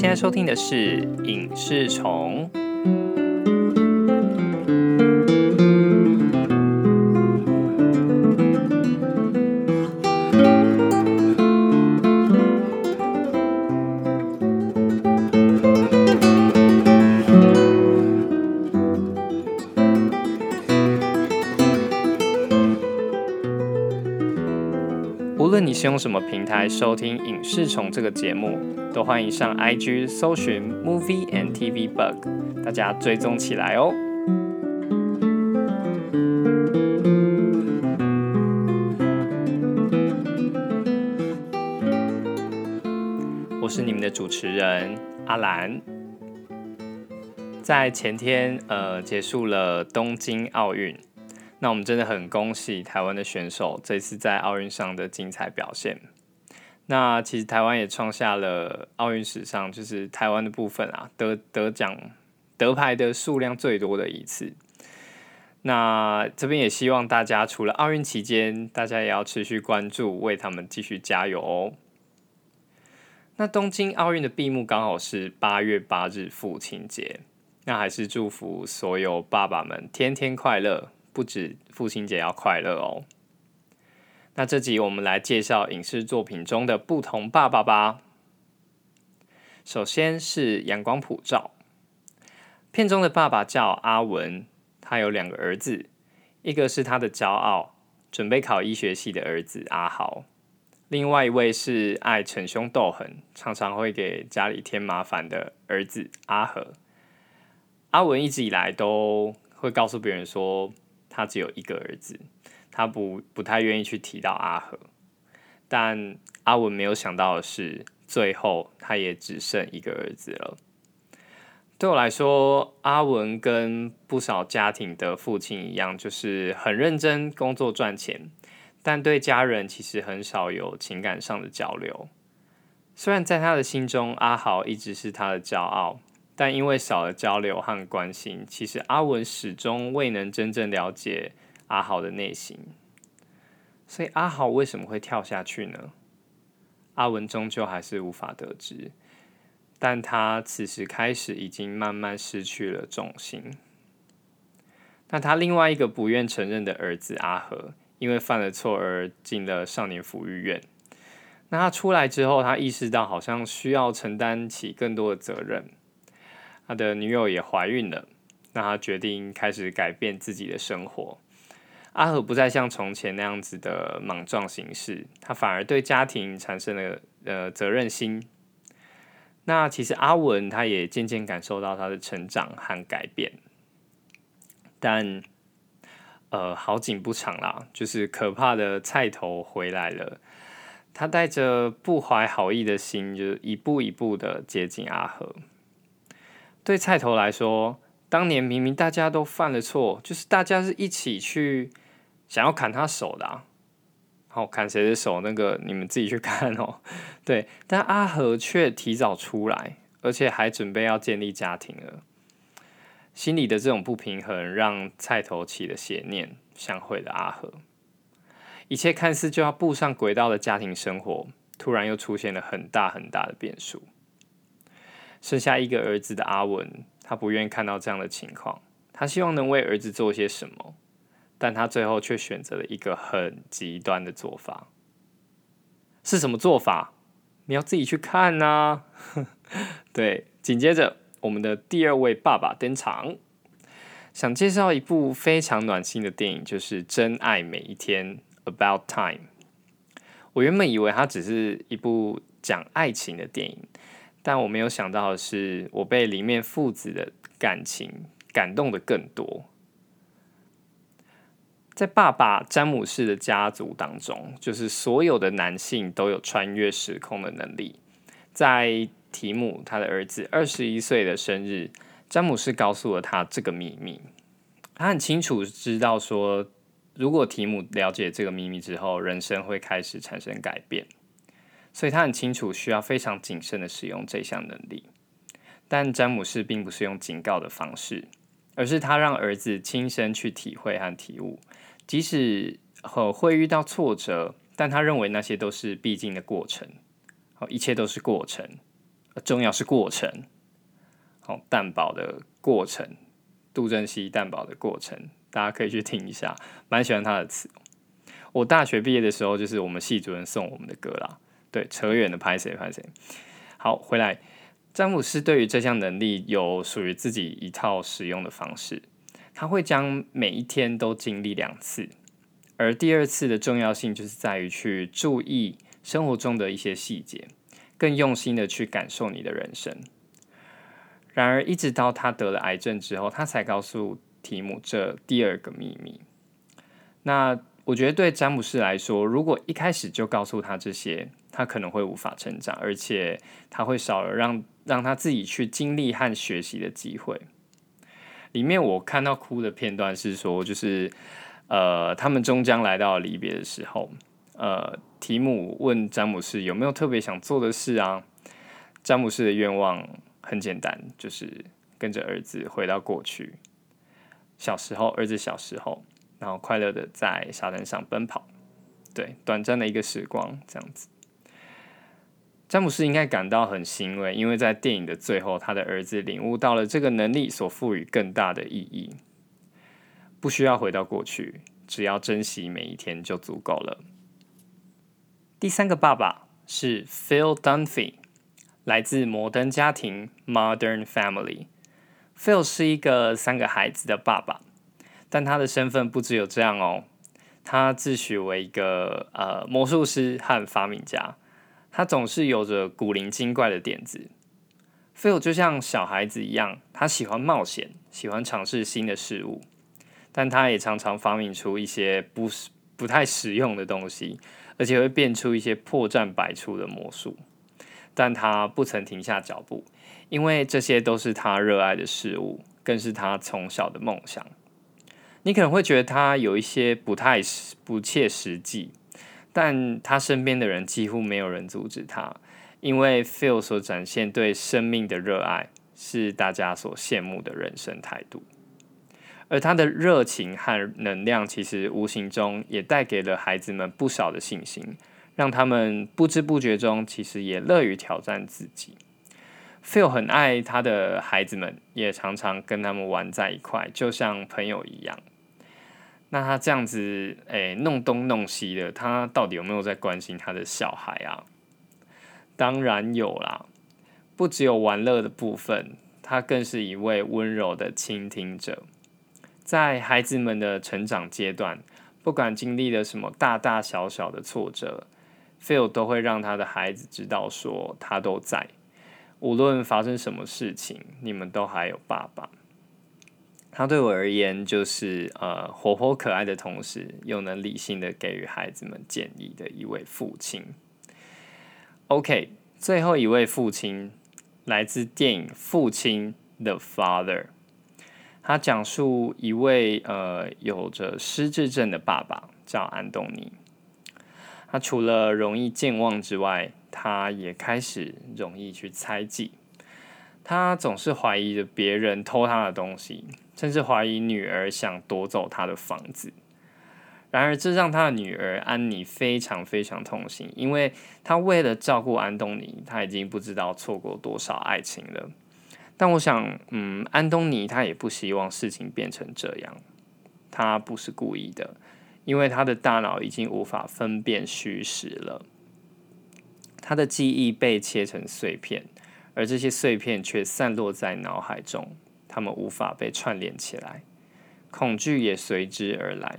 现在收听的是《影视虫》。你是用什么平台收听《影视虫》这个节目，都欢迎上 IG 搜寻 Movie and TV Bug，大家追踪起来哦。我是你们的主持人阿兰。在前天，呃，结束了东京奥运。那我们真的很恭喜台湾的选手这次在奥运上的精彩表现。那其实台湾也创下了奥运史上就是台湾的部分啊，得得奖得牌的数量最多的一次。那这边也希望大家除了奥运期间，大家也要持续关注，为他们继续加油哦。那东京奥运的闭幕刚好是八月八日父亲节，那还是祝福所有爸爸们天天快乐。不止父亲节要快乐哦。那这集我们来介绍影视作品中的不同爸爸吧。首先是阳光普照，片中的爸爸叫阿文，他有两个儿子，一个是他的骄傲，准备考医学系的儿子阿豪，另外一位是爱逞凶斗狠，常常会给家里添麻烦的儿子阿和。阿文一直以来都会告诉别人说。他只有一个儿子，他不不太愿意去提到阿和，但阿文没有想到的是，最后他也只剩一个儿子了。对我来说，阿文跟不少家庭的父亲一样，就是很认真工作赚钱，但对家人其实很少有情感上的交流。虽然在他的心中，阿豪一直是他的骄傲。但因为少了交流和关心，其实阿文始终未能真正了解阿豪的内心。所以阿豪为什么会跳下去呢？阿文终究还是无法得知。但他此时开始已经慢慢失去了重心。那他另外一个不愿承认的儿子阿和，因为犯了错而进了少年抚育院。那他出来之后，他意识到好像需要承担起更多的责任。他的女友也怀孕了，那他决定开始改变自己的生活。阿和不再像从前那样子的莽撞行事，他反而对家庭产生了呃责任心。那其实阿文他也渐渐感受到他的成长和改变，但呃好景不长啦，就是可怕的菜头回来了。他带着不怀好意的心，就是一步一步的接近阿和。对菜头来说，当年明明大家都犯了错，就是大家是一起去想要砍他手的，好砍谁的手？那个你们自己去看哦。对，但阿和却提早出来，而且还准备要建立家庭了。心里的这种不平衡，让菜头起了邪念，想毁了阿和。一切看似就要步上轨道的家庭生活，突然又出现了很大很大的变数。剩下一个儿子的阿文，他不愿意看到这样的情况，他希望能为儿子做些什么，但他最后却选择了一个很极端的做法。是什么做法？你要自己去看呐。对，紧接着我们的第二位爸爸登场，想介绍一部非常暖心的电影，就是《真爱每一天》（About Time）。我原本以为它只是一部讲爱情的电影。但我没有想到的是，我被里面父子的感情感动的更多。在爸爸詹姆士的家族当中，就是所有的男性都有穿越时空的能力。在提姆他的儿子二十一岁的生日，詹姆士告诉了他这个秘密。他很清楚知道说，如果提姆了解这个秘密之后，人生会开始产生改变。所以他很清楚需要非常谨慎的使用这项能力，但詹姆士并不是用警告的方式，而是他让儿子亲身去体会和体悟，即使和会遇到挫折，但他认为那些都是必经的过程，好，一切都是过程，重要是过程。好，蛋堡的过程，杜振熙蛋堡的过程，大家可以去听一下，蛮喜欢他的词。我大学毕业的时候，就是我们系主任送我们的歌啦。对，扯远了，拍谁拍谁。好，回来，詹姆斯对于这项能力有属于自己一套使用的方式。他会将每一天都经历两次，而第二次的重要性就是在于去注意生活中的一些细节，更用心的去感受你的人生。然而，一直到他得了癌症之后，他才告诉提姆这第二个秘密。那我觉得对詹姆斯来说，如果一开始就告诉他这些，他可能会无法成长，而且他会少了让让他自己去经历和学习的机会。里面我看到哭的片段是说，就是呃，他们终将来到离别的时候，呃，提姆问詹姆斯有没有特别想做的事啊？詹姆斯的愿望。很简单，就是跟着儿子回到过去，小时候，儿子小时候，然后快乐的在沙滩上奔跑，对，短暂的一个时光，这样子。詹姆斯应该感到很欣慰，因为在电影的最后，他的儿子领悟到了这个能力所赋予更大的意义，不需要回到过去，只要珍惜每一天就足够了。第三个爸爸是 Phil Dunphy。来自摩登家庭 （Modern Family）。Phil 是一个三个孩子的爸爸，但他的身份不只有这样哦。他自诩为一个呃魔术师和发明家，他总是有着古灵精怪的点子。Phil 就像小孩子一样，他喜欢冒险，喜欢尝试新的事物，但他也常常发明出一些不不太实用的东西，而且会变出一些破绽百出的魔术。但他不曾停下脚步，因为这些都是他热爱的事物，更是他从小的梦想。你可能会觉得他有一些不太不切实际，但他身边的人几乎没有人阻止他，因为 Phil 所展现对生命的热爱是大家所羡慕的人生态度，而他的热情和能量其实无形中也带给了孩子们不少的信心。让他们不知不觉中，其实也乐于挑战自己。Phil 很爱他的孩子们，也常常跟他们玩在一块，就像朋友一样。那他这样子，诶，弄东弄西的，他到底有没有在关心他的小孩啊？当然有啦，不只有玩乐的部分，他更是一位温柔的倾听者。在孩子们的成长阶段，不管经历了什么大大小小的挫折。Phil 都会让他的孩子知道，说他都在，无论发生什么事情，你们都还有爸爸。他对我而言，就是呃活泼可爱的同时，又能理性的给予孩子们建议的一位父亲。OK，最后一位父亲来自电影《父亲》The Father，他讲述一位呃有着失智症的爸爸，叫安东尼。他除了容易健忘之外，他也开始容易去猜忌。他总是怀疑着别人偷他的东西，甚至怀疑女儿想夺走他的房子。然而，这让他的女儿安妮非常非常痛心，因为他为了照顾安东尼，他已经不知道错过多少爱情了。但我想，嗯，安东尼他也不希望事情变成这样，他不是故意的。因为他的大脑已经无法分辨虚实了，他的记忆被切成碎片，而这些碎片却散落在脑海中，他们无法被串联起来，恐惧也随之而来。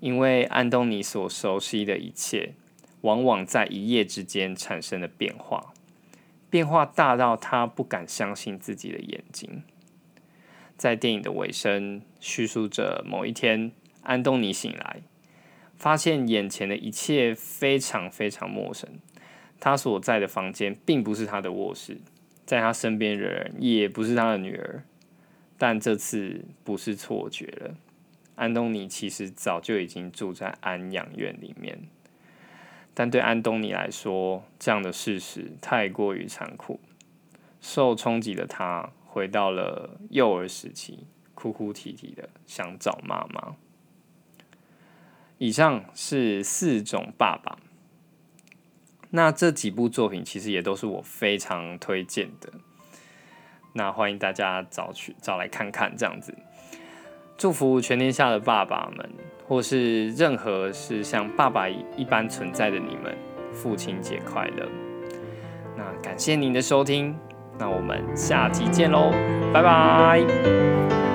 因为安东尼所熟悉的一切，往往在一夜之间产生了变化，变化大到他不敢相信自己的眼睛。在电影的尾声，叙述着某一天。安东尼醒来，发现眼前的一切非常非常陌生。他所在的房间并不是他的卧室，在他身边的人也不是他的女儿。但这次不是错觉了，安东尼其实早就已经住在安养院里面。但对安东尼来说，这样的事实太过于残酷。受冲击的他回到了幼儿时期，哭哭啼啼的想找妈妈。以上是四种爸爸。那这几部作品其实也都是我非常推荐的，那欢迎大家找去找来看看，这样子。祝福全天下的爸爸们，或是任何是像爸爸一般存在的你们，父亲节快乐。那感谢您的收听，那我们下集见喽，拜拜。